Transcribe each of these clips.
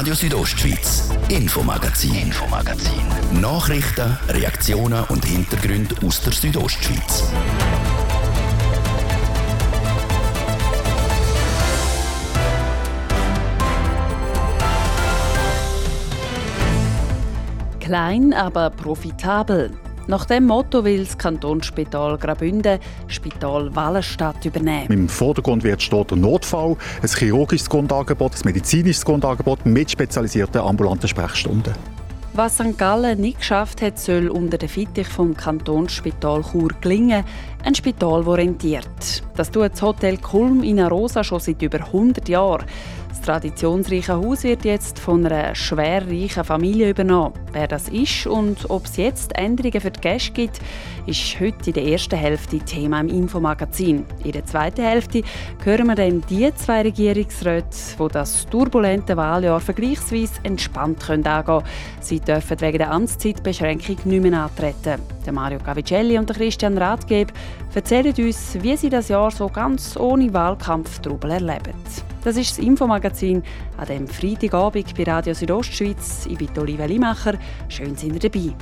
Radio Südostschweiz, Infomagazin, Infomagazin. Nachrichten, Reaktionen und Hintergründe aus der Südostschweiz. Klein, aber profitabel. Nach dem Motto will das Kantonsspital Graubünden Spital Wallenstadt übernehmen. Im Vordergrund wird steht der Notfall, ein chirurgisches Grundangebot, ein medizinisches Grundangebot mit spezialisierten ambulanten Sprechstunden. Was St. Gallen nicht geschafft hat, soll unter der Fittich vom Kantonsspital Chur gelingen. Ein Spital, das rentiert. Das tut das Hotel Kulm in Arosa schon seit über 100 Jahren. Das traditionsreiche Haus wird jetzt von einer schwer reichen Familie übernommen. Wer das ist und ob es jetzt Änderungen für die Gäste gibt, ist heute in der ersten Hälfte Thema im Infomagazin. In der zweiten Hälfte hören wir dann die zwei Regierungsräte, die das turbulente Wahljahr vergleichsweise entspannt angehen können. Sie dürfen wegen der Amtszeitbeschränkung nicht mehr antreten. Der Mario Cavicelli und der Christian Rathgeb erzählen uns, wie sie das Jahr so ganz ohne Wahlkampftrubel erleben. Das ist das Infomagazin an dem Freitagabend bei Radio Südostschweiz. Ich bin Olivia Limacher. Schön sind ihr dabei.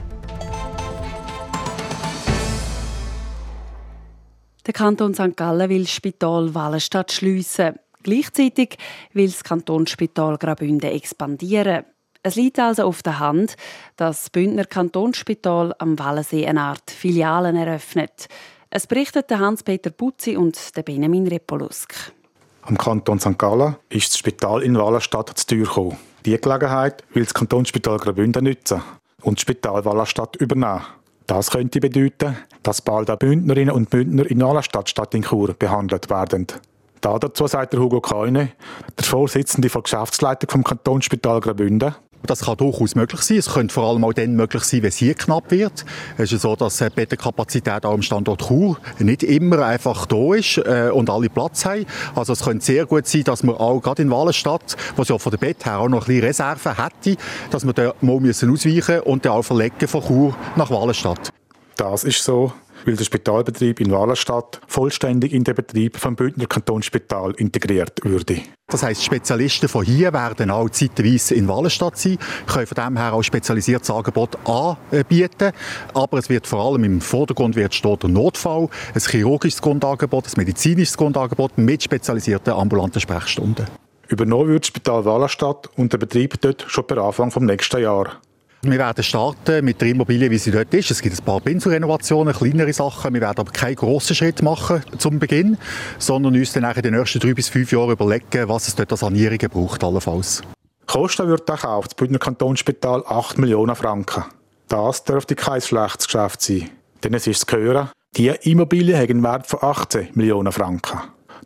Der Kanton St. Gallen will das Spital Wallenstadt schliessen. Gleichzeitig will das Kantonsspital Graubünden expandieren. Es liegt also auf der Hand, dass das Bündner Kantonsspital am Wallensee eine Art Filialen eröffnet. Es berichtet Hans-Peter Putzi und Benjamin Repolusk. Am Kanton St. Gallen ist das Spital in Wallenstadt zu Tür gekommen. Diese Gelegenheit will das Kantonsspital Graubünden nutzen und das Spital Wallenstadt übernehmen. Das könnte bedeuten, dass bald auch Bündnerinnen und Bündner in Wallenstadt statt in Chur behandelt werden. Da dazu sagt der Hugo Keine, der Vorsitzende der Geschäftsleitung vom Kantonsspital Graubünden, das kann durchaus möglich sein. Es könnte vor allem auch dann möglich sein, wenn es hier knapp wird. Es ist so, dass die Bettenkapazität auch am Standort Chur nicht immer einfach da ist äh, und alle Platz haben. Also es könnte sehr gut sein, dass man auch gerade in Wallenstadt, wo es ja von der Bett her auch noch ein bisschen Reserven hätte, dass wir da mal müssen ausweichen und dann auch verlegen von Chur nach Wallenstadt. Das ist so weil der Spitalbetrieb in Wallenstadt vollständig in den Betrieb vom Bündner Kantonsspital integriert würde. Das heisst, Spezialisten von hier werden auch zeitweise in Wallenstadt sein, können von dem her auch spezialisiertes Angebot anbieten. Aber es wird vor allem im Vordergrund wird steht der Notfall, ein chirurgisches Grundangebot, ein medizinisches Grundangebot mit spezialisierten ambulanten Sprechstunden. Übernommen wird das Spital Wallenstadt und der Betrieb dort schon per Anfang vom nächsten Jahr. Wir werden starten mit der Immobilie, wie sie dort ist. Es gibt ein paar Pinselrenovationen, kleinere Sachen. Wir werden aber keinen grossen Schritt machen zum Beginn, sondern uns dann in den nächsten drei bis fünf Jahren überlegen, was es dort an Sanierungen braucht, allenfalls. Kosten wird der Kauf des Bündner Kantonsspital 8 Millionen Franken. Das dürfte kein schlechtes Geschäft sein. Denn es ist zu hören, die Immobilie hat einen Wert von 18 Millionen Franken.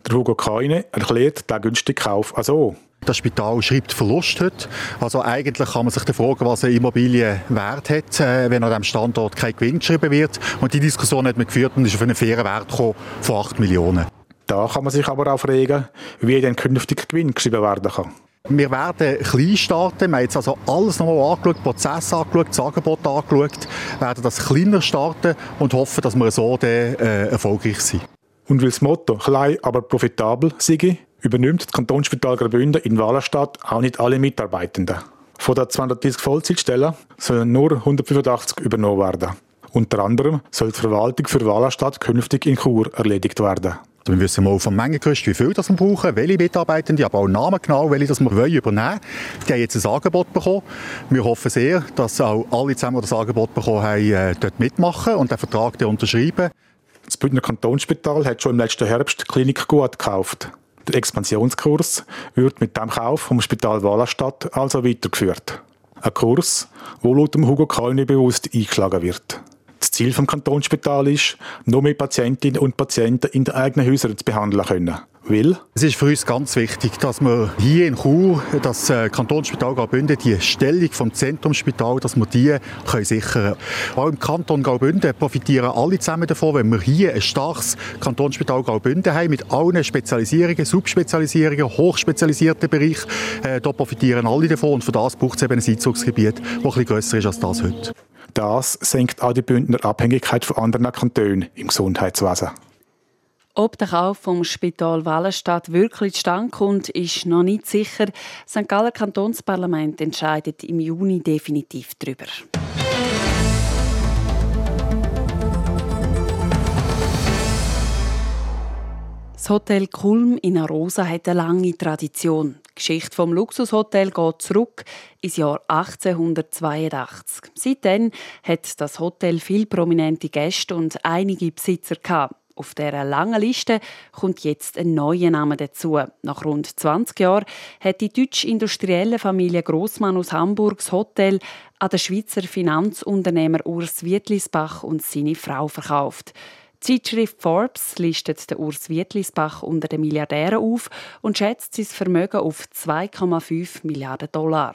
Der Hugo Keine erklärt den günstigen Kauf also. Das Spital schreibt Verlust heute. Also eigentlich kann man sich fragen, was eine Immobilie wert hat, äh, wenn an diesem Standort kein Gewinn geschrieben wird. Und die Diskussion hat man geführt und ist auf einen fairen Wert gekommen von 8 Millionen. Da kann man sich aber auch fragen, wie denn künftig Gewinn geschrieben werden kann. Wir werden klein starten. Wir haben jetzt also alles nochmal angeschaut, Prozess angeschaut, das Angebot angeschaut, werden das kleiner starten und hoffen, dass wir so dann, äh, erfolgreich sind. Und weil das Motto klein, aber profitabel sei, übernimmt das Kantonsspital Graubünden in Wallenstadt auch nicht alle Mitarbeitenden. Von den 230 Vollzeitstellen sollen nur 185 übernommen werden. Unter anderem soll die Verwaltung für Wallenstadt künftig in Chur erledigt werden. Also wir wissen mal vom Mengengerüst, wie viel das wir brauchen, welche Mitarbeitende, aber auch Namen genau, welche das wir wollen übernehmen wollen. Die haben jetzt ein Angebot bekommen. Wir hoffen sehr, dass auch alle zusammen, die das Angebot bekommen haben, äh, dort mitmachen und den Vertrag unterschreiben. Das Bündner Kantonsspital hat schon im letzten Herbst die Klinik gut gekauft. Der Expansionskurs wird mit dem Kauf vom Spital Wallenstadt also weitergeführt. Ein Kurs, wo laut Hugo Kalni bewusst eingeschlagen wird. Das Ziel vom Kantonsspital ist, noch mehr Patientinnen und Patienten in den eigenen Häusern zu behandeln können. Will? Es ist für uns ganz wichtig, dass wir hier in Chur, das äh, Kantonsspital Graubünden, die Stellung vom Zentrumsspital, dass wir die können sichern können. Auch im Kanton Graubünden profitieren alle zusammen davon, wenn wir hier ein starkes Kantonsspital Graubünden haben, mit allen Spezialisierungen, Subspezialisierungen, hochspezialisierten Bereichen. Äh, da profitieren alle davon und für das braucht es eben ein Einzugsgebiet, das ein bisschen grösser ist als das heute. Das senkt auch die Bündner Abhängigkeit von anderen Kantonen im Gesundheitswesen. Ob der Kauf vom Spital Wallenstadt wirklich zustande kommt, ist noch nicht sicher. Das St. Galler Kantonsparlament entscheidet im Juni definitiv darüber. Das Hotel Kulm in Arosa hat eine lange Tradition. Die Geschichte vom Luxushotel geht zurück ins Jahr 1882. Seitdem hat das Hotel viele prominente Gäste und einige Besitzer gehabt. Auf dieser langen Liste kommt jetzt ein neuer Name dazu. Nach rund 20 Jahren hat die deutsch-industrielle Familie Grossmann aus Hamburg das Hotel an den Schweizer Finanzunternehmer Urs Wietlisbach und seine Frau verkauft. Die Zeitschrift Forbes listet den Urs Wietlisbach unter den Milliardären auf und schätzt sein Vermögen auf 2,5 Milliarden Dollar.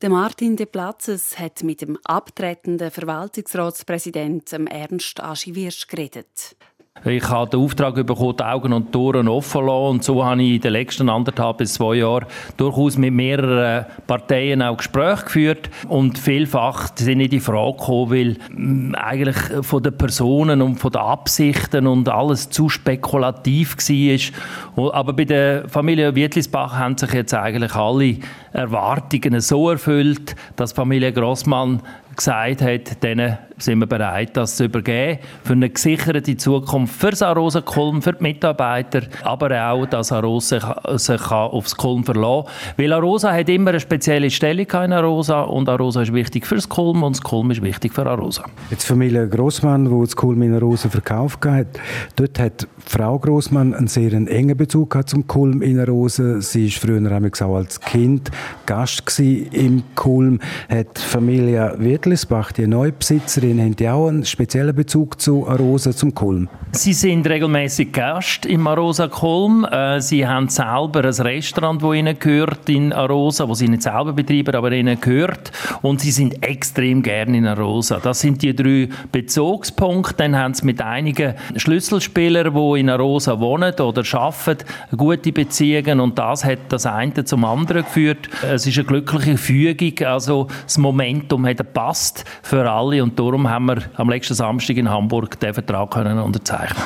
Der Martin de Platzes hat mit dem abtretenden Verwaltungsratspräsidenten Ernst Aschiviersch geredet. Ich habe den Auftrag bekommen, die Augen und die Ohren offen zu lassen. Und so habe ich in den letzten anderthalb bis zwei Jahren durchaus mit mehreren Parteien auch Gespräche geführt. Und vielfach sind nicht die Frage gekommen, weil mm, eigentlich von den Personen und von den Absichten und alles zu spekulativ war. Aber bei der Familie Wietlisbach haben sich jetzt eigentlich alle Erwartungen so erfüllt, dass Familie Grossmann gesagt hat, denen sind wir bereit, das zu übergeben, für eine gesicherte Zukunft für Sarosa Kulm, für die Mitarbeiter, aber auch, dass Arosa sich aufs Kulm verlassen kann. Weil Arosa hat immer eine spezielle Stellung in Arosa und Arosa ist wichtig für das Kulm und das Kulm ist wichtig für Arosa. Jetzt Familie Grossmann, wo das Kulm in Arosa verkauft hat, dort hat Frau Grossmann einen sehr engen Bezug zum Kulm in Arosa. Sie war früher auch als Kind Gast im Kulm, hat Familie Wirtlisbach, die Neubesitzerin, haben die auch einen speziellen Bezug zu Arosa, zum Kulm? Sie sind regelmäßig Gast im Arosa Kulm. Äh, sie haben selber ein Restaurant, das ihnen gehört in Arosa, das sie nicht selber betreiben, aber ihnen gehört. Und sie sind extrem gerne in Arosa. Das sind die drei Bezugspunkte. Dann haben sie mit einigen Schlüsselspielern, die in Arosa wohnen oder arbeiten, gute Beziehungen. Und das hat das eine zum anderen geführt. Es ist eine glückliche Fügung. Also das Momentum hat gepasst für alle und darum haben wir am letzten Samstag in Hamburg den Vertrag können unterzeichnen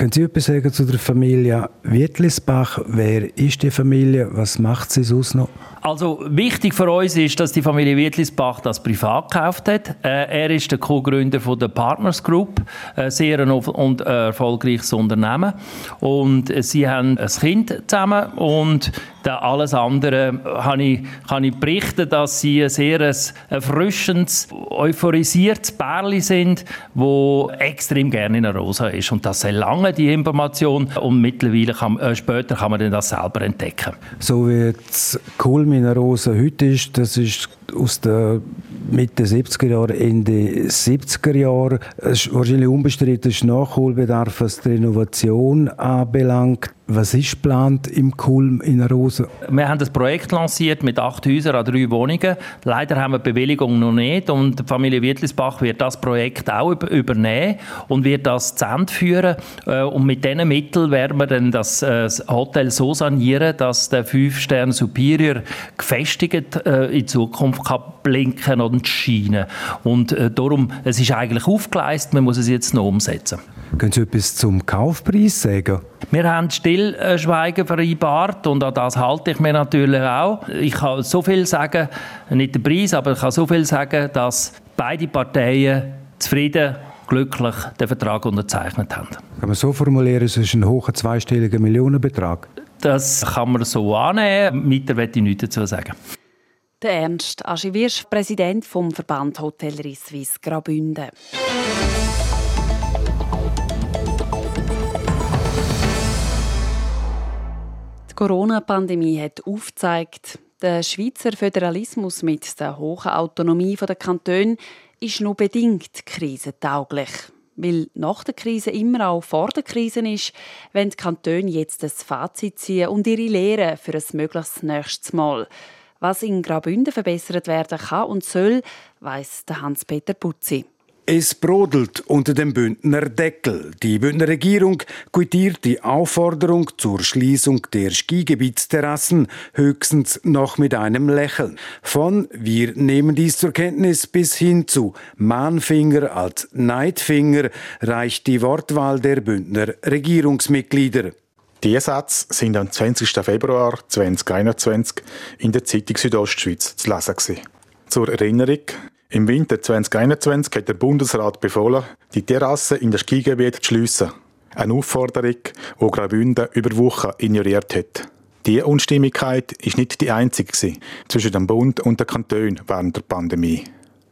können Sie etwas sagen zu der Familie Wittlisbach? Wer ist die Familie? Was macht sie sonst noch? Also wichtig für uns ist, dass die Familie Wittlisbach das privat gekauft hat. Äh, er ist der Co-Gründer von der Partners Group, ein äh, sehr ein und erfolgreiches Unternehmen. Und äh, sie haben ein Kind zusammen und alles andere kann ich, kann ich berichten, dass sie ein sehr erfrischendes, euphorisiertes Pärchen sind, wo extrem gerne in einer Rosa ist. Und das sehr lange, die Information. Und mittlerweile kann, äh, später kann man das selber entdecken. So wie das cool Minerose heute ist, das ist aus der Mitte 70er Jahre, Ende 70er Jahre. Es ist wahrscheinlich unbestritten, ist Nachholbedarf, was die Innovation anbelangt. Was ist geplant im Kulm in Rosen? Wir haben das Projekt lanciert mit acht Häusern an drei Wohnungen. Leider haben wir die Bewilligung noch nicht und die Familie Wirtlisbach wird das Projekt auch übernehmen und wird das zu Ende führen. Äh, und mit diesen Mitteln werden wir dann das äh, Hotel so sanieren, dass der Fünf-Sterne Superior gefestigt äh, in Zukunft kann blinken und scheinen. Und darum, es ist eigentlich aufgeleistet, man muss es jetzt noch umsetzen. Können Sie etwas zum Kaufpreis sagen? Wir haben Stillschweigen vereinbart und an das halte ich mir natürlich auch. Ich kann so viel sagen, nicht den Preis, aber ich kann so viel sagen, dass beide Parteien zufrieden glücklich den Vertrag unterzeichnet haben. Kann man so formulieren, es ist ein hoher zweistelliger Millionenbetrag? Das kann man so annehmen. Weiter möchte ich nichts dazu sagen. Der Ernst Aschewirsch, Präsident vom Verband Hotellerie Suisse Graubünden. Corona-Pandemie hat aufgezeigt, der Schweizer Föderalismus mit der hohen Autonomie der Kantone ist nur bedingt krisentauglich. Weil nach der Krise immer auch vor der Krise ist, wenn die Kantone jetzt das Fazit ziehen und ihre Lehren für ein mögliches nächstes Mal. Was in Graubünden verbessert werden kann und soll, weiss Hans-Peter Putzi. Es brodelt unter dem Bündner Deckel. Die Bündner Regierung quittiert die Aufforderung zur Schließung der Skigebietsterrassen höchstens noch mit einem Lächeln. Von wir nehmen dies zur Kenntnis bis hin zu Mahnfinger als Neidfinger reicht die Wortwahl der Bündner Regierungsmitglieder. Die Sätze sind am 20. Februar 2021 in der Zeitung Südostschweiz zu lesen. Zur Erinnerung, im Winter 2021 hat der Bundesrat befohlen, die Terrasse in das Skigebiet zu schliessen. Eine Aufforderung, die Graubünden über Wochen ignoriert hat. Diese Unstimmigkeit ist nicht die einzige zwischen dem Bund und den Kantonen während der Pandemie.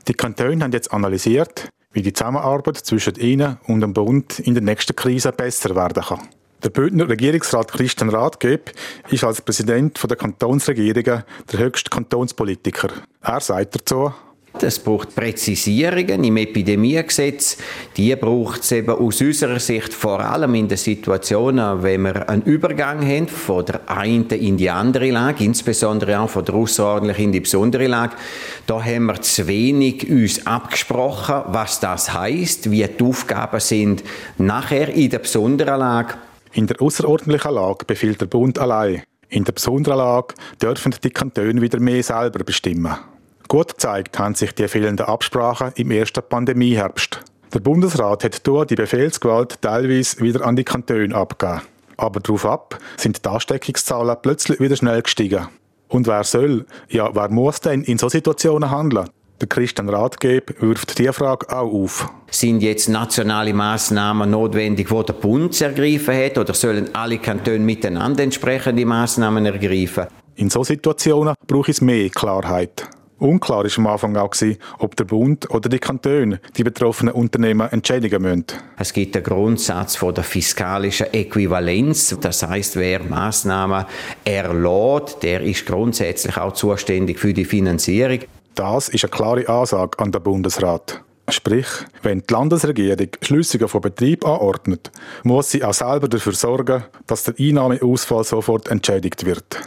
Die Kantone haben jetzt analysiert, wie die Zusammenarbeit zwischen ihnen und dem Bund in der nächsten Krise besser werden kann. Der Bündner Regierungsrat Christian Rathgeb ist als Präsident der Kantonsregierungen der höchste Kantonspolitiker. Er sagt dazu, es braucht Präzisierungen im Epidemiegesetz. Die braucht es eben aus unserer Sicht vor allem in den Situationen, wenn wir einen Übergang haben von der einen in die andere Lage, insbesondere auch von der außerordentlichen in die besondere Lage. Da haben wir zu wenig uns abgesprochen, was das heißt, wie die Aufgaben sind nachher in der besonderen Lage. In der außerordentlichen Lage befiehlt der Bund allein. In der besonderen Lage dürfen die Kantone wieder mehr selber bestimmen. Gut gezeigt haben sich die fehlenden Absprachen im ersten Pandemieherbst. Der Bundesrat hat durch die Befehlsgewalt teilweise wieder an die Kantone abgegeben. Aber darauf ab sind die Ansteckungszahlen plötzlich wieder schnell gestiegen. Und wer soll, ja, wer muss denn in so Situationen handeln? Der Christian Rathgeb wirft diese Frage auch auf. Sind jetzt nationale Maßnahmen notwendig, wo der Bund ergreifen hat, oder sollen alle Kantone miteinander entsprechende Maßnahmen ergreifen? In so Situationen braucht es mehr Klarheit. Unklar war am Anfang auch, ob der Bund oder die Kantone die betroffenen Unternehmen entschädigen müssen. Es gibt den Grundsatz von der fiskalischen Äquivalenz. Das heißt, wer Maßnahmen erlässt, der ist grundsätzlich auch zuständig für die Finanzierung. Das ist eine klare Ansage an den Bundesrat. Sprich, wenn die Landesregierung Schlüssige von Betrieb anordnet, muss sie auch selber dafür sorgen, dass der Einnahmeausfall sofort entschädigt wird.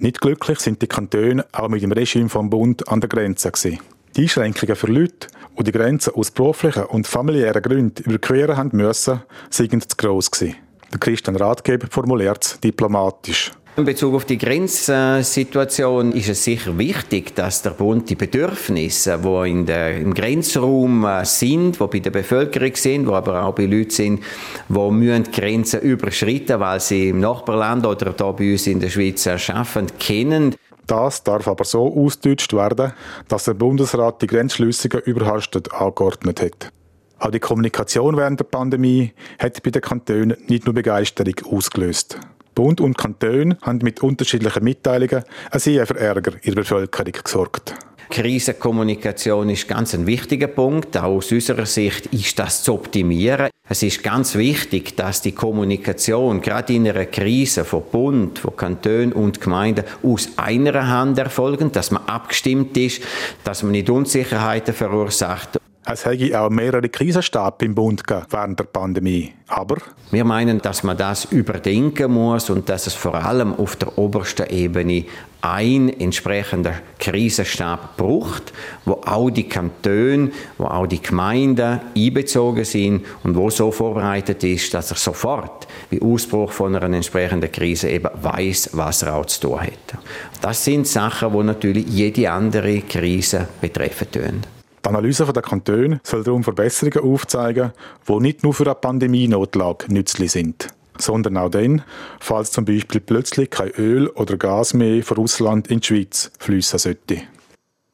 Nicht glücklich sind die Kantone auch mit dem Regime vom Bund an der Grenze gewesen. Die Einschränkungen für Leute, die die Grenze aus beruflichen und familiären Gründen überqueren haben müssen, sind zu gross gewesen. Der Christian Ratgeber formuliert es diplomatisch. In Bezug auf die Grenzsituation ist es sicher wichtig, dass der Bund die Bedürfnisse, die in der, im Grenzraum äh, sind, die bei der Bevölkerung sind, die aber auch bei Leuten sind, die müssen die Grenzen überschreiten, weil sie im Nachbarland oder hier bei uns in der Schweiz erschaffen, kennen. Das darf aber so ausgedeutscht werden, dass der Bundesrat die Grenzschließungen überhastet angeordnet hat. Auch die Kommunikation während der Pandemie hat bei den Kantonen nicht nur Begeisterung ausgelöst. Bund und Kantone haben mit unterschiedlichen Mitteilungen ein sehr für Ärger in der Bevölkerung gesorgt. Krisenkommunikation ist ganz ein wichtiger Punkt. Auch aus unserer Sicht ist das zu optimieren. Es ist ganz wichtig, dass die Kommunikation gerade in einer Krise von Bund, von Kantonen und Gemeinden aus einer Hand erfolgt, dass man abgestimmt ist, dass man nicht Unsicherheiten verursacht es hätte auch mehrere Krisenstäbe im Bund während der Pandemie. Aber? Wir meinen, dass man das überdenken muss und dass es vor allem auf der obersten Ebene ein entsprechender Krisenstab braucht, wo auch die Kantone, wo auch die Gemeinden einbezogen sind und wo so vorbereitet ist, dass er sofort bei Ausbruch von einer entsprechenden Krise eben weiß, was er auch zu tun hat. Das sind Sachen, die natürlich jede andere Krise betreffen tun. Die Analyse der Kantone soll darum Verbesserungen aufzeigen, die nicht nur für eine Pandemienotlage nützlich sind, sondern auch dann, falls zum Beispiel plötzlich kein Öl oder Gas mehr von Russland in die Schweiz fließen sollte.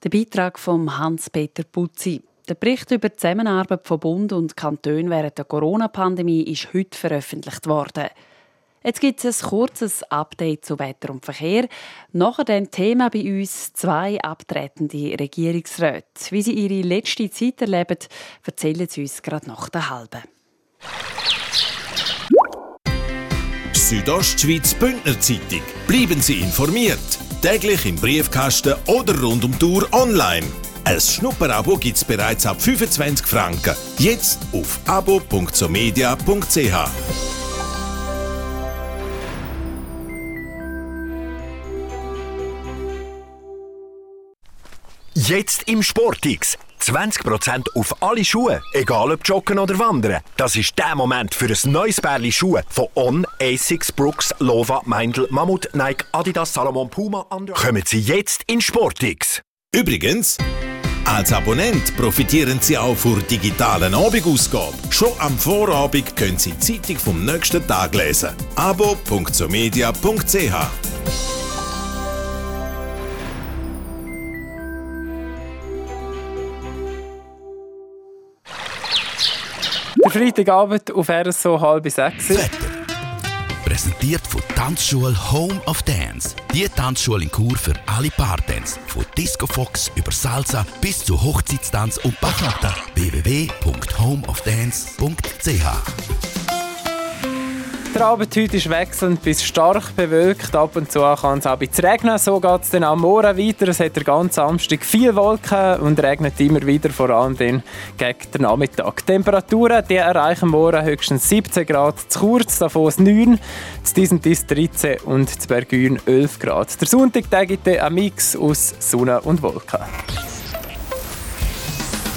Der Beitrag von Hans-Peter Putzi. Der Bericht über die Zusammenarbeit von Bund und Kanton während der Corona-Pandemie ist heute veröffentlicht worden. Jetzt gibt es ein kurzes Update zu Wetter und Verkehr. Nachher dann Thema bei uns zwei abtretende Regierungsräte. Wie sie ihre letzte Zeit erleben, erzählen sie uns gerade nach der halben. Südostschweiz Bündner Zeitung. Bleiben Sie informiert. Täglich im Briefkasten oder rund um Tour online. Ein Schnupperabo gibt es bereits ab 25 Franken. Jetzt auf abo.somedia.ch. Jetzt im Sportix. 20% auf alle Schuhe, egal ob Joggen oder Wandern. Das ist der Moment für ein neues Pärchen Schuhe von On, Asics, Brooks, Lova, Meindl, Mammut, Nike, Adidas, Salomon, Puma, Under. Kommen Sie jetzt in Sportix. Übrigens, als Abonnent profitieren Sie auch für digitalen Abendausgabe. Schon am Vorabend können Sie die Zeitung vom nächsten Tag lesen. abo.somedia.ch Freitagabend auf RSO halb sechs. Wetter. Präsentiert von Tanzschule Home of Dance. Die Tanzschule in Kur für alle Partens. Von Disco Fox über Salsa bis zu Hochzeitstanz und Bachata. www.homeofdance.ch Der Abend heute ist wechselnd bis stark bewölkt. Ab und zu kann es auch ein regnen. So geht es dann am Morgen weiter. Es hat den ganzen Samstag viel Wolken und regnet immer wieder, vor allem dann gegen den Nachmittag. Die Temperaturen die erreichen morgen höchstens 17 Grad zu kurz, davon 9, zu diesem Tis 13 und zu Bergün 11 Grad. Der Sonntag gibt ein Mix aus Sonne und Wolken.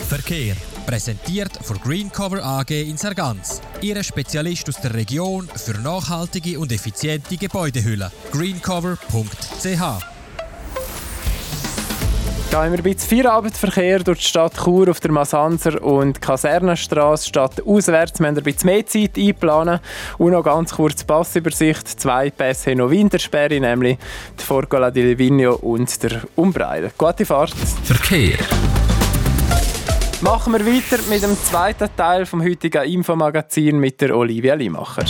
Verkehr. Präsentiert von Greencover AG in Sargans. Ihre Spezialist aus der Region für nachhaltige und effiziente Gebäudehülle. greencover.ch Da haben wir ein bisschen Feierabendverkehr durch die Stadt Chur auf der Masanzer und Kasernenstraße statt auswärts. Wir haben ein bisschen mehr Zeit einplanen. Und noch ganz kurz Passübersicht. Zwei Pässe noch Wintersperre, nämlich die Forgola di Livigno und der Umbreil. Gute Fahrt. Verkehr. Machen wir weiter mit dem zweiten Teil vom heutigen Infomagazin mit der Olivia Limacher.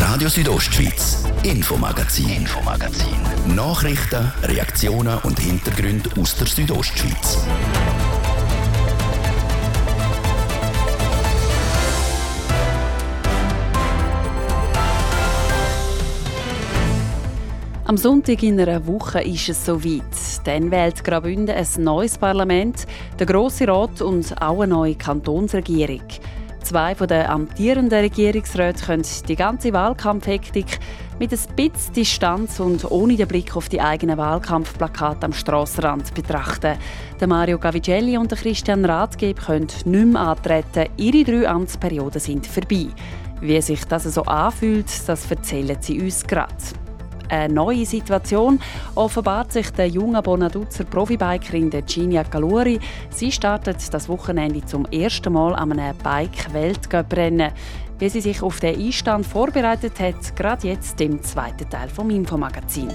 Radio Südostschweiz, Infomagazin, Infomagazin. Nachrichten, Reaktionen und Hintergründe aus der Südostschweiz. Am Sonntag in einer Woche ist es soweit. Dann wählt Graubünden ein neues Parlament, der Grosse Rat und auch eine neue Kantonsregierung. Zwei den amtierenden Regierungsräten können die ganze Wahlkampfhektik mit ein bisschen Distanz und ohne den Blick auf die eigenen Wahlkampfplakate am Strassenrand betrachten. Der Mario Gavigelli und der Christian Rathgeb können nicht mehr antreten. Ihre drei Amtsperioden sind vorbei. Wie sich das so anfühlt, das erzählen sie uns gerade eine neue Situation offenbart sich der junge Bonaduzer Profibikerin Ginia Caluri. Sie startet das Wochenende zum ersten Mal an einem Bike-Weltcup-Rennen. Wie sie sich auf den Einstand vorbereitet hat, gerade jetzt im zweiten Teil vom Infomagazin.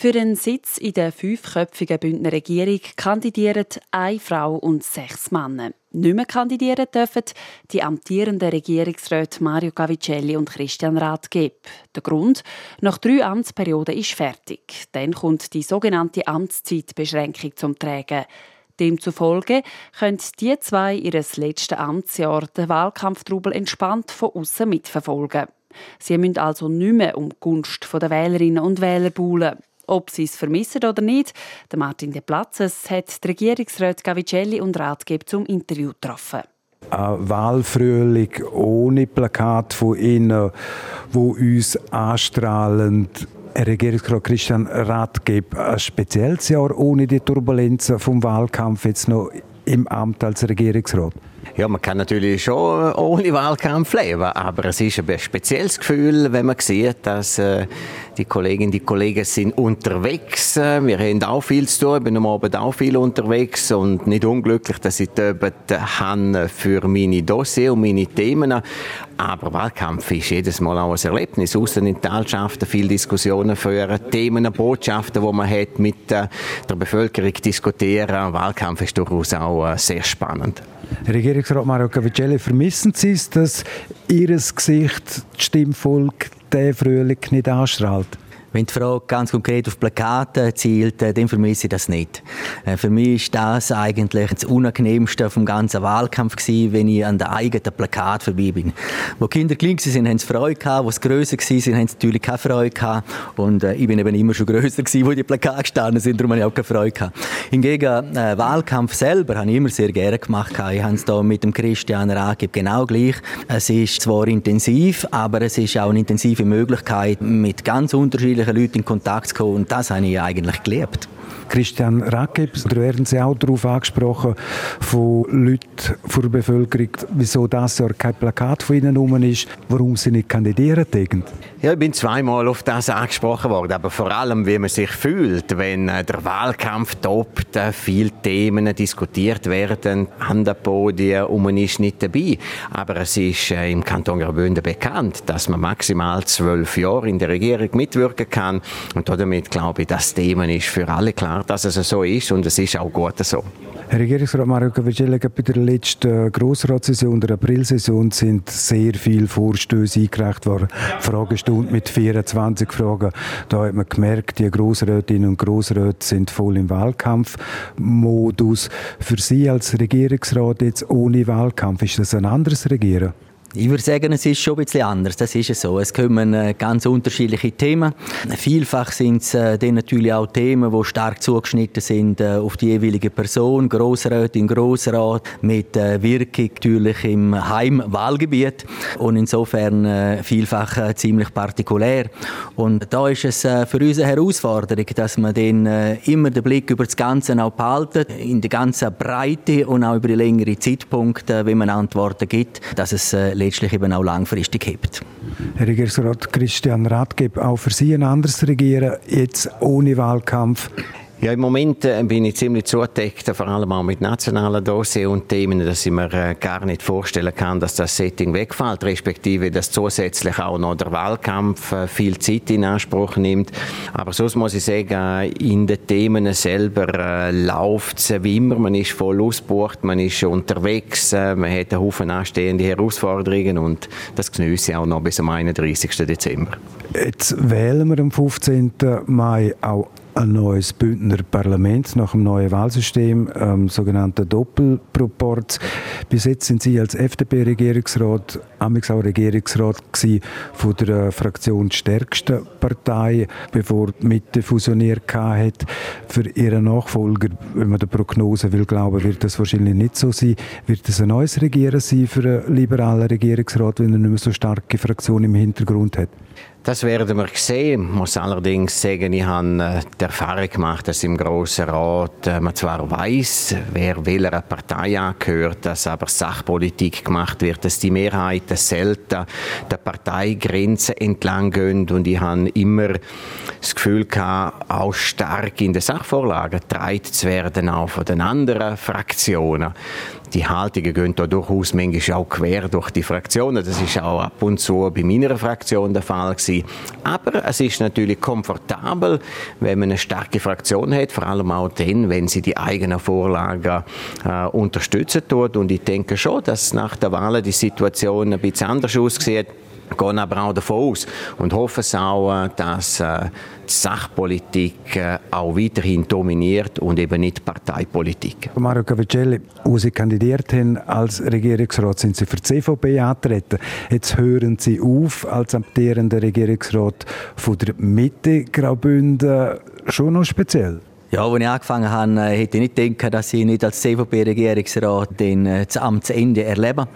Für den Sitz in der fünfköpfigen Bündner Regierung kandidieren eine Frau und sechs Männer. Nicht mehr kandidieren dürfen die amtierenden Regierungsräte Mario Cavicelli und Christian Rathgeb. Der Grund? Nach drei Amtsperioden ist fertig. Dann kommt die sogenannte Amtszeitbeschränkung zum Tragen. Demzufolge können die zwei ihres letzten Amtsjahr den Wahlkampftrubel entspannt von außen mitverfolgen. Sie müssen also nicht mehr um Gunst der Wählerinnen und Wähler buhlen. Ob sie es vermissen oder nicht, der Martin De Platzes hat die Regierungsräte Gavicelli und Ratgeber zum Interview getroffen. Ein Wahlfrühling ohne Plakat von Ihnen, wo uns anstrahlend Regierungsrat Christian Rathgeb ein spezielles Jahr ohne die Turbulenzen vom Wahlkampf jetzt noch im Amt als Regierungsrat? Ja, man kann natürlich schon ohne Wahlkampf leben, aber es ist ein spezielles Gefühl, wenn man sieht, dass äh, die Kolleginnen und Kollegen sind unterwegs. Wir haben auch viel zu tun, ich bin am Abend auch viel unterwegs und nicht unglücklich, dass ich dort habe für meine Dossier und meine Themen. Aber Wahlkampf ist jedes Mal auch ein Erlebnis. Außen in Talschaften viele Diskussionen führen, Themen, Botschaften, die man hat, mit der Bevölkerung diskutieren. Wahlkampf ist durchaus auch äh, sehr spannend. Regierungsrat Mario Cavicelli, vermissen Sie es, dass Ihr Gesicht, das Stimmvolk, der Frühling nicht anstrahlt? Wenn die Frage ganz konkret auf Plakate zielt, dann vermisse ich das nicht. Äh, für mich ist das eigentlich das Unangenehmste vom ganzen Wahlkampf gewesen, wenn ich an der eigenen Plakat vorbei bin. Wo Kinder klein waren, haben sie Freude gehabt, wo sie grösser waren, haben sie natürlich keine Freude gehabt. Und äh, ich bin eben immer schon grösser gewesen, wo die Plakate gestanden sind, darum habe ich auch keine Freude gehabt. Hingegen, äh, Wahlkampf selber habe ich immer sehr gerne gemacht. Ich habe es da mit dem Christian Rakib genau gleich. Es ist zwar intensiv, aber es ist auch eine intensive Möglichkeit, mit ganz unterschiedlichen unterschiedlichen Leuten in Kontakt zu kommen und das habe ich eigentlich geliebt. Christian Rakeb, da werden Sie auch darauf angesprochen von Leuten von der Bevölkerung, wieso das Jahr kein Plakat von Ihnen herum ist, warum Sie nicht kandidieren dürfen. Ja, ich bin zweimal auf das angesprochen worden, aber vor allem, wie man sich fühlt, wenn äh, der Wahlkampf toppt, äh, viele Themen diskutiert werden an der Podien und man ist nicht dabei. Aber es ist äh, im Kanton Graubünden bekannt, dass man maximal zwölf Jahre in der Regierung mitwirken kann und damit glaube ich, das Thema ist für alle klar, dass es so ist und es ist auch gut so. Herr Regierungsrat Mario Cavicella, bei der letzten Grossratssession, der Aprilsession, sind sehr viele Vorstöße eingereicht worden. Fragestunde mit 24 Fragen. Da hat man gemerkt, die Grossrätinnen und Grossräte sind voll im Wahlkampfmodus. Für Sie als Regierungsrat jetzt ohne Wahlkampf, ist das ein anderes Regieren? Ich würde sagen, es ist schon ein bisschen anders. Das ist es so. Es kommen äh, ganz unterschiedliche Themen. Vielfach sind es äh, dann natürlich auch Themen, die stark zugeschnitten sind äh, auf die jeweilige Person, Grossrätin, Grossrat, mit Wirkung natürlich im Heimwahlgebiet und insofern vielfach ziemlich partikulär. Und da ist es für uns eine Herausforderung, dass man dann immer den Blick über das Ganze auch behalten, in der ganzen Breite und auch über die längere Zeitpunkte, wenn man Antworten gibt, dass es letztlich eben auch langfristig hebt. Herr Regierungsrat Christian Rathgeb, auch für Sie ein anderes Regieren, jetzt ohne Wahlkampf. Ja, im Moment äh, bin ich ziemlich zugedeckt, vor allem auch mit nationalen Dossiers und Themen, dass ich mir äh, gar nicht vorstellen kann, dass das Setting wegfällt, respektive, dass zusätzlich auch noch der Wahlkampf äh, viel Zeit in Anspruch nimmt. Aber sonst muss ich sagen, in den Themen selber läuft es wie immer. Man ist voll ausgebucht, man ist unterwegs, man hat einen Haufen anstehende Herausforderungen und das genieße ich auch noch bis zum 31. Dezember. Jetzt wählen wir am 15. Mai auch ein neues Bündner Parlament nach dem neuen Wahlsystem, ähm, sogenannten Doppelproporz. Bis jetzt sind Sie als FDP-Regierungsrat, auch Regierungsrat gewesen, von der äh, Fraktion stärksten Partei, bevor die Mitte fusioniert hat. Für Ihren Nachfolger, wenn man der Prognose will glauben, wird das wahrscheinlich nicht so sein. Wird es ein neues Regieren sein für einen liberalen Regierungsrat, wenn er nicht mehr so starke Fraktion im Hintergrund hat? Das werden wir sehen. Ich muss allerdings sagen, ich habe äh, die Erfahrung gemacht, dass im Grossen Rat äh, man zwar weiß, wer welcher Partei angehört, dass aber Sachpolitik gemacht wird, dass die Mehrheiten selten der Parteigrenze entlang gehen und ich habe immer das Gefühl gehabt, auch stark in den Sachvorlagen getragen zu werden, auch von den anderen Fraktionen die Haltungen gehen da durchaus manchmal auch quer durch die Fraktionen. Das ist auch ab und zu bei meiner Fraktion der Fall gewesen. Aber es ist natürlich komfortabel, wenn man eine starke Fraktion hat, vor allem auch dann, wenn sie die eigenen Vorlagen äh, unterstützen tut. Und ich denke schon, dass nach der Wahl die Situation ein bisschen anders aussieht gehen aber auch davon aus und hoffen es auch, äh, dass äh, Sachpolitik äh, auch weiterhin dominiert und eben nicht Parteipolitik. Mario Cavicelli, als Sie kandidiert haben als Regierungsrat, sind Sie für die CVP angetreten. Jetzt hören Sie auf als amtierender Regierungsrat von der Mitte Graubünden. Schon noch speziell? Ja, als ich angefangen habe, äh, hätte ich nicht gedacht, dass ich nicht als CVP-Regierungsrat den, äh, das Amtsende erlebe.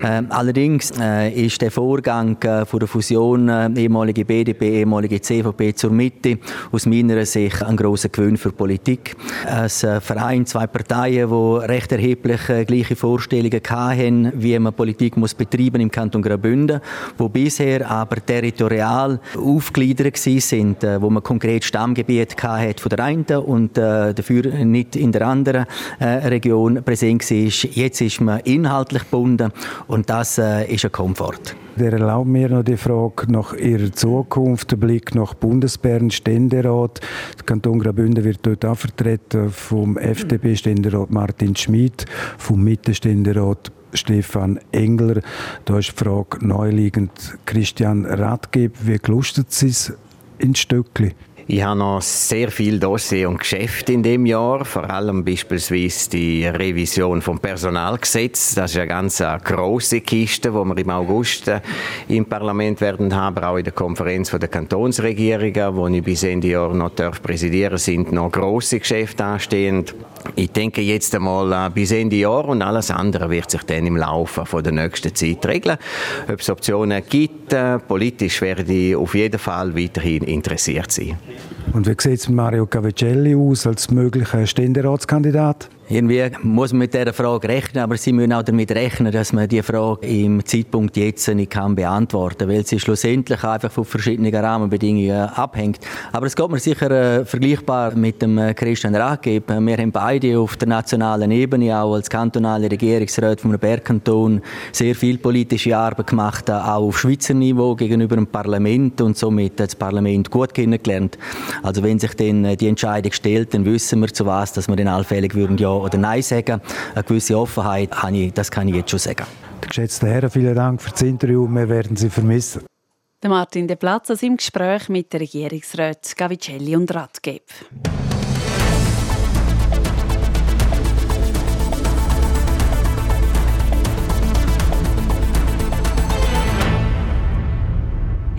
Ähm, allerdings äh, ist der Vorgang äh, von der Fusion äh, ehemalige BDP, ehemalige CVP zur Mitte aus meiner Sicht ein großer Gewinn für Politik. Ein äh, Verein, zwei Parteien, die recht erheblich gleiche Vorstellungen hatten, wie man Politik muss betreiben im Kanton Graubünden, wo bisher aber territorial aufgegliedert sind, wo man konkret Stammgebiet hatte von der einen und und äh, dafür nicht in der anderen äh, Region präsent war. Jetzt ist man inhaltlich gebunden und das äh, ist ein Komfort. Der erlaubt mir noch die Frage nach Ihrer Zukunft, der Blick nach Bundesbern, Ständerat. Der Kanton Graubünden wird dort auch vertreten vom FDP-Ständerat Martin Schmid, vom Mittenständerat Stefan Engler. Da ist die Frage neuliegend. Christian Radgeb, wie gelustet Sie es in Stöckli? Ich habe noch sehr viel Dossier und Geschäft in dem Jahr, vor allem beispielsweise die Revision vom Personalgesetz. Das ist eine ganz große Kiste, die wir im August äh, im Parlament werden haben, auch in der Konferenz der Kantonsregierungen, wo ich bis Ende Jahr noch darf präsidieren, sind noch große Geschäfte anstehend. Ich denke jetzt einmal äh, bis Ende Jahr und alles andere wird sich dann im Laufe der nächsten Zeit regeln. Ob es Optionen gibt, äh, politisch werde ich auf jeden Fall weiterhin interessiert sein. Und wie sieht es mit Mario Cavicelli aus als möglicher Ständeratskandidat? Irgendwie muss man mit dieser Frage rechnen, aber Sie müssen auch damit rechnen, dass man die Frage im Zeitpunkt jetzt nicht beantworten kann, weil sie schlussendlich einfach von verschiedenen Rahmenbedingungen abhängt. Aber es geht mir sicher äh, vergleichbar mit dem äh, Christian Rathgeb. Wir haben beide auf der nationalen Ebene, auch als kantonale Regierungsrat vom Bergkanton, sehr viel politische Arbeit gemacht, auch auf Schweizer Niveau gegenüber dem Parlament und somit das Parlament gut kennengelernt. Also wenn sich dann äh, die Entscheidung stellt, dann wissen wir zu was, dass wir dann allfällig würden ja oder Nein sagen. Eine gewisse Offenheit, das kann ich jetzt schon sagen. Geschätzte Herren, vielen Dank für das Interview. Wir werden Sie vermissen. Der Martin De Platzes im Gespräch mit der Regierungsräten Gavicelli und Radgeb.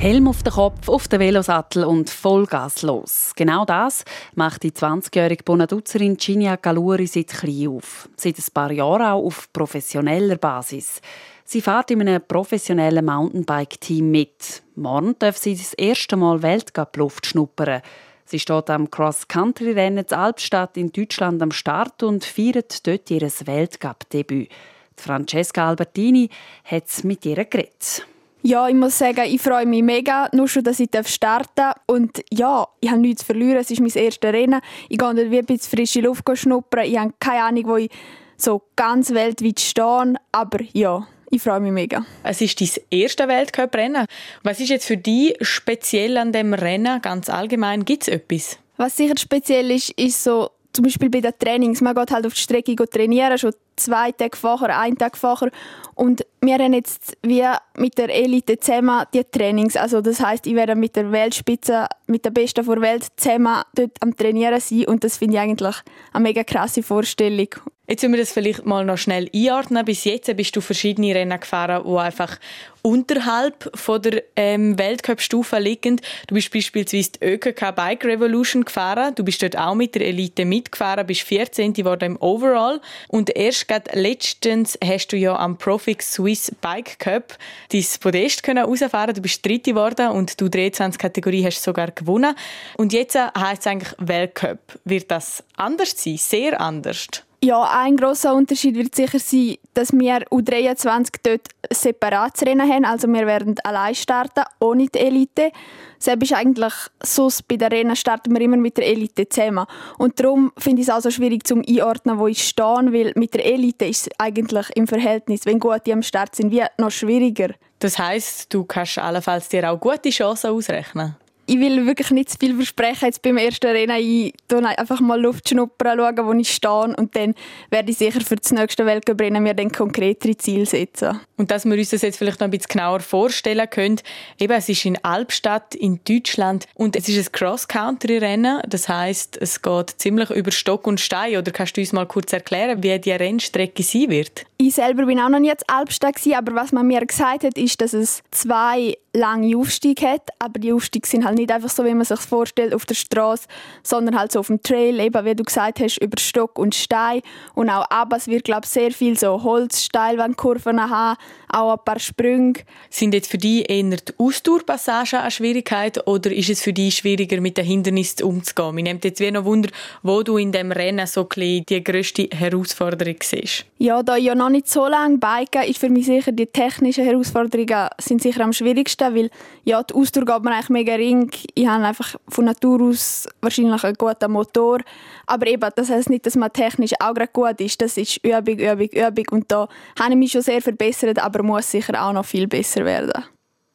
Helm auf den Kopf, auf den Velosattel und Vollgas los. Genau das macht die 20-jährige Bonaduzerin Ginia Galuri seit klein auf. Seit ein paar Jahren auch auf professioneller Basis. Sie fährt in einem professionellen Mountainbike-Team mit. Morgen darf sie das erste Mal Weltcup-Luft schnuppern. Sie steht am Cross-Country-Rennen zur Albstadt in Deutschland am Start und feiert dort ihr Weltcup-Debüt. Francesca Albertini hat mit ihr geredet. Ja, ich muss sagen, ich freue mich mega, nur schon, dass ich starten darf. Und ja, ich habe nichts zu verlieren. Es ist mein erstes Rennen. Ich gehe dort wie ein bisschen frische Luft schnuppern. Ich habe keine Ahnung, wo ich so ganz weltweit stehe. Aber ja, ich freue mich mega. Es ist dein erste Weltcup-Rennen. Was ist jetzt für dich speziell an dem Rennen, ganz allgemein? Gibt es etwas? Was sicher speziell ist, ist so zum Beispiel bei den Trainings. Man geht halt auf die Strecke trainieren, schon zwei Tage vorher, einen Tag vorher. Und wir haben jetzt wie mit der Elite zusammen die Trainings. Also das heißt, ich werde mit der Weltspitze, mit der Besten der Welt zusammen dort am Trainieren sein. Und das finde ich eigentlich eine mega krasse Vorstellung. Jetzt müssen wir das vielleicht mal noch schnell einordnen. Bis jetzt bist du verschiedene Rennen gefahren, die einfach unterhalb von der ähm, Weltcup-Stufe liegen. Du bist beispielsweise die ÖKK Bike Revolution gefahren. Du bist dort auch mit der Elite mitgefahren, bist 14. geworden im Overall. Und erst gerade letztens hast du ja am Profix Swiss Bike Cup dein Podest können rausfahren. Du bist Dritte geworden und du 23 Kategorie hast sogar gewonnen. Und jetzt heißt es eigentlich Weltcup. Wird das anders sein? Sehr anders? Ja, ein großer Unterschied wird sicher sein, dass wir U23 dort separat Rennen haben. Also wir werden allein starten, ohne die Elite. Selbst ist eigentlich so, bei den Rennen starten wir immer mit der Elite zusammen. Und darum finde ich es auch so schwierig zum Einordnen, wo ich stehe, weil mit der Elite ist es eigentlich im Verhältnis, wenn gute am Start sind, wie noch schwieriger. Das heißt, du kannst allenfalls dir auch gute Chancen ausrechnen? Ich will wirklich nicht zu viel versprechen jetzt beim ersten Rennen. Ich tue einfach mal Luft schnuppern, schauen, wo ich stehe und dann werde ich sicher für das nächste Weltcuprennen mir dann konkretere Ziele setzen. Und dass wir uns das jetzt vielleicht noch ein bisschen genauer vorstellen können, eben, es ist in Albstadt in Deutschland und es ist ein Cross-Country-Rennen, das heißt, es geht ziemlich über Stock und Stein. Oder kannst du uns mal kurz erklären, wie die Rennstrecke sein wird? Ich selber bin auch noch nie in Albstadt aber was man mir gesagt hat, ist, dass es zwei lange Aufstiege hat, aber die Aufstiege sind halt nicht einfach so, wie man sich vorstellt, auf der Straße, sondern halt so auf dem Trail, eben wie du gesagt hast, über Stock und Stein und auch ab. Es wird, glaube ich, sehr viel so Holzsteilwandkurven haben, auch ein paar Sprünge. Sind jetzt für dich eher die Ausdauerpassagen eine Schwierigkeit oder ist es für dich schwieriger, mit den Hindernissen umzugehen? Mir nimmt jetzt wie noch Wunder, wo du in dem Rennen so die grösste Herausforderung siehst. Ja, da ich ja noch nicht so lange biken, ist für mich sicher die technischen Herausforderungen sind sicher am schwierigsten, weil ja, die Ausdauer geht mir eigentlich mega ring. Ich habe einfach von Natur aus wahrscheinlich einen guten Motor. Aber eben, das heißt nicht, dass man technisch auch gerade gut ist. Das ist Übung, Übung, Übung. Und da habe ich mich schon sehr verbessert, aber muss sicher auch noch viel besser werden.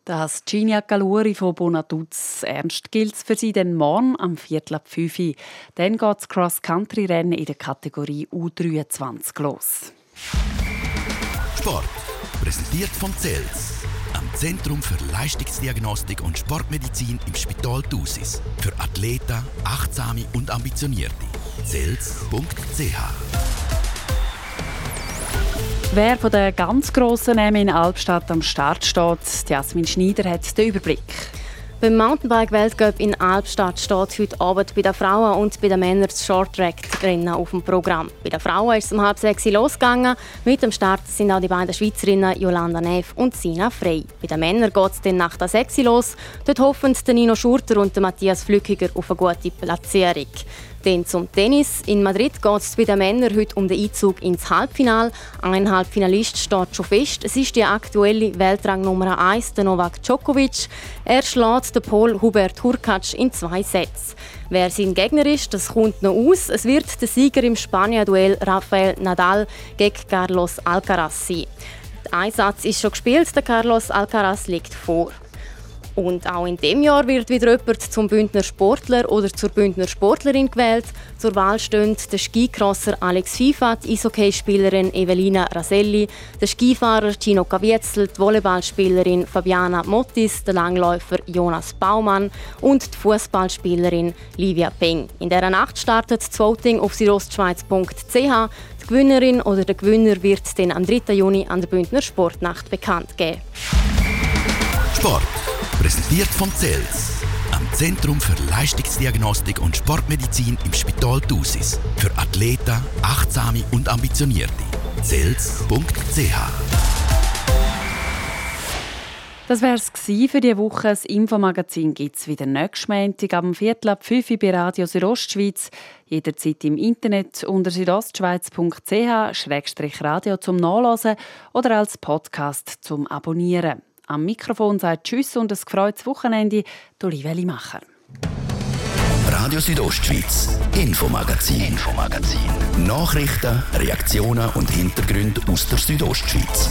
Das Ginia Galuri von Bonatuz. Ernst gilt für sie den morgen am Viertel ab 5 Uhr. Dann geht das Cross-Country-Rennen in der Kategorie U23 los. Sport. Präsentiert von CELS. Am Zentrum für Leistungsdiagnostik und Sportmedizin im Spital Thusis. Für Athleten, Achtsame und Ambitionierte. CELS.ch Wer von den ganz grossen Namen in Albstadt am Start steht, Jasmin Schneider hat den Überblick. Beim Mountainbike-Weltcup in Albstadt steht heute Abend bei den Frauen und bei den Männern das Short-Track-Rennen auf dem Programm. Bei den Frauen ist es um halb sechs losgegangen. Mit dem Start sind auch die beiden Schweizerinnen Jolanda Neff und Sina Frey. Bei den Männern geht es dann nach der sechs los. Dort hoffen Nino Schurter und Matthias Flückiger auf eine gute Platzierung. Dann zum Tennis. In Madrid geht es bei den Männern heute um den Einzug ins Halbfinale. Ein Halbfinalist steht schon fest. Es ist die aktuelle Weltrang Nummer 1, der Novak Djokovic. Er schlägt den Pol Hubert Hurkacz in zwei Sätzen. Wer sein Gegner ist, das kommt noch aus. Es wird der Sieger im Spanier-Duell Rafael Nadal gegen Carlos Alcaraz sein. Der Einsatz ist schon gespielt, der Carlos Alcaraz liegt vor. Und auch in dem Jahr wird wieder jemand zum Bündner Sportler oder zur Bündner Sportlerin gewählt. Zur Wahl stehen der Skicrosser Alex FIFA, die Eishockeyspielerin Evelina Raselli, der Skifahrer Gino Caviezel, die Volleyballspielerin Fabiana Mottis, der Langläufer Jonas Baumann und die Fußballspielerin Livia Peng. In dieser Nacht startet das Voting auf südostschweiz.ch. Die Gewinnerin oder der Gewinner wird dann am 3. Juni an der Bündner Sportnacht bekannt geben. Sport. Präsentiert von CELS, am Zentrum für Leistungsdiagnostik und Sportmedizin im Spital Thusis. Für Athleten, Achtsame und Ambitionierte. CELS.ch das wäre es für diese Woche. Das Infomagazin gibt es wieder nächsten Montag am Viertel ab 5 Uhr bei Radio Südostschweiz. Jederzeit im Internet unter südostschweiz.ch-radio zum Nachlesen oder als Podcast zum Abonnieren. Am Mikrofon sagt Tschüss und ein gefreutes Wochenende, Oliveli Macher. Radio Südostschweiz, Infomagazin, Infomagazin. Nachrichten, Reaktionen und Hintergründe aus der Südostschweiz.